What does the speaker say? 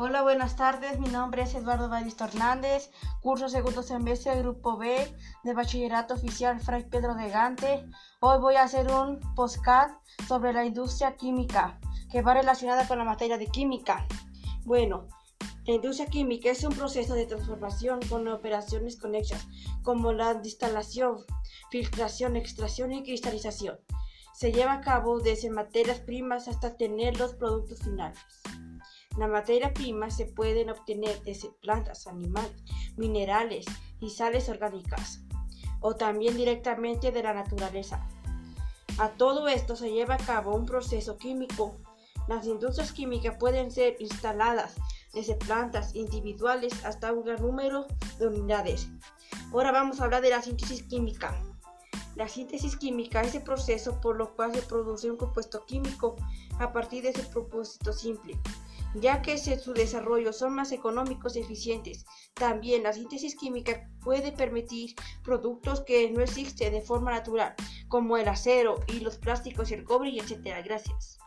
Hola, buenas tardes. Mi nombre es Eduardo Baristo Hernández, curso segundo semestre Grupo B de Bachillerato Oficial Fray Pedro de Gante. Hoy voy a hacer un postcard sobre la industria química que va relacionada con la materia de química. Bueno, la industria química es un proceso de transformación con operaciones conexas como la distalación, filtración, extracción y cristalización. Se lleva a cabo desde materias primas hasta tener los productos finales. La materia prima se pueden obtener desde plantas, animales, minerales y sales orgánicas, o también directamente de la naturaleza. A todo esto se lleva a cabo un proceso químico. Las industrias químicas pueden ser instaladas desde plantas individuales hasta un gran número de unidades. Ahora vamos a hablar de la síntesis química. La síntesis química es el proceso por lo cual se produce un compuesto químico a partir de ese propósito simple ya que su desarrollo son más económicos y eficientes. También la síntesis química puede permitir productos que no existen de forma natural, como el acero y los plásticos y el cobre, y etc. Gracias.